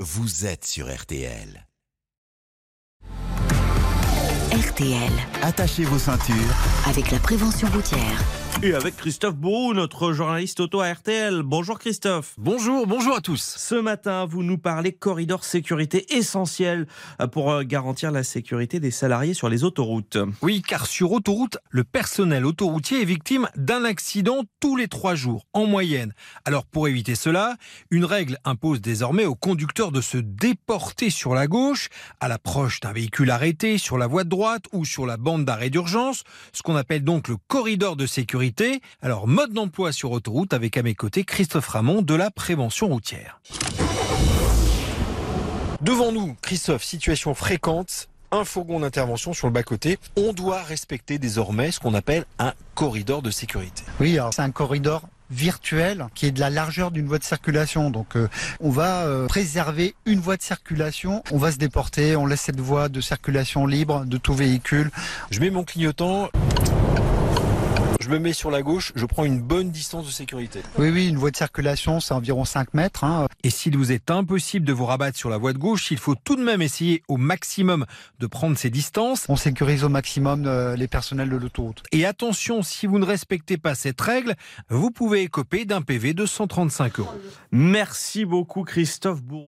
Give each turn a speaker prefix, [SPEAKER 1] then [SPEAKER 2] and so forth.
[SPEAKER 1] vous êtes sur RTL.
[SPEAKER 2] RTL,
[SPEAKER 1] Attachez vos ceintures.
[SPEAKER 2] avec la prévention routière.
[SPEAKER 3] Et avec Christophe Bourou, notre journaliste auto à RTL. Bonjour Christophe.
[SPEAKER 4] Bonjour, bonjour à tous.
[SPEAKER 3] Ce matin, vous nous parlez corridor sécurité essentiel pour euh, garantir la sécurité des salariés sur les autoroutes.
[SPEAKER 4] Oui, car sur autoroute, le personnel autoroutier est victime d'un accident tous les trois jours, en moyenne. Alors pour éviter cela, une règle impose désormais aux conducteurs de se déporter sur la gauche, à l'approche d'un véhicule arrêté, sur la voie de droite ou sur la bande d'arrêt d'urgence, ce qu'on appelle donc le corridor de sécurité. Alors mode d'emploi sur autoroute avec à mes côtés Christophe Ramon de la prévention routière. Devant nous, Christophe, situation fréquente. Un fourgon d'intervention sur le bas-côté. On doit respecter désormais ce qu'on appelle un corridor de sécurité.
[SPEAKER 5] Oui, alors c'est un corridor virtuel qui est de la largeur d'une voie de circulation. Donc euh, on va euh, préserver une voie de circulation, on va se déporter, on laisse cette voie de circulation libre de tout véhicule.
[SPEAKER 4] Je mets mon clignotant. Je me mets sur la gauche, je prends une bonne distance de sécurité.
[SPEAKER 5] Oui, oui, une voie de circulation, c'est environ 5 mètres. hein.
[SPEAKER 4] Et s'il vous est impossible de vous rabattre sur la voie de gauche, il faut tout de même essayer au maximum de prendre ces distances.
[SPEAKER 5] On sécurise au maximum euh, les personnels de l'autoroute.
[SPEAKER 4] Et attention, si vous ne respectez pas cette règle, vous pouvez écoper d'un PV de 135 euros.
[SPEAKER 3] Merci beaucoup Christophe Bourou.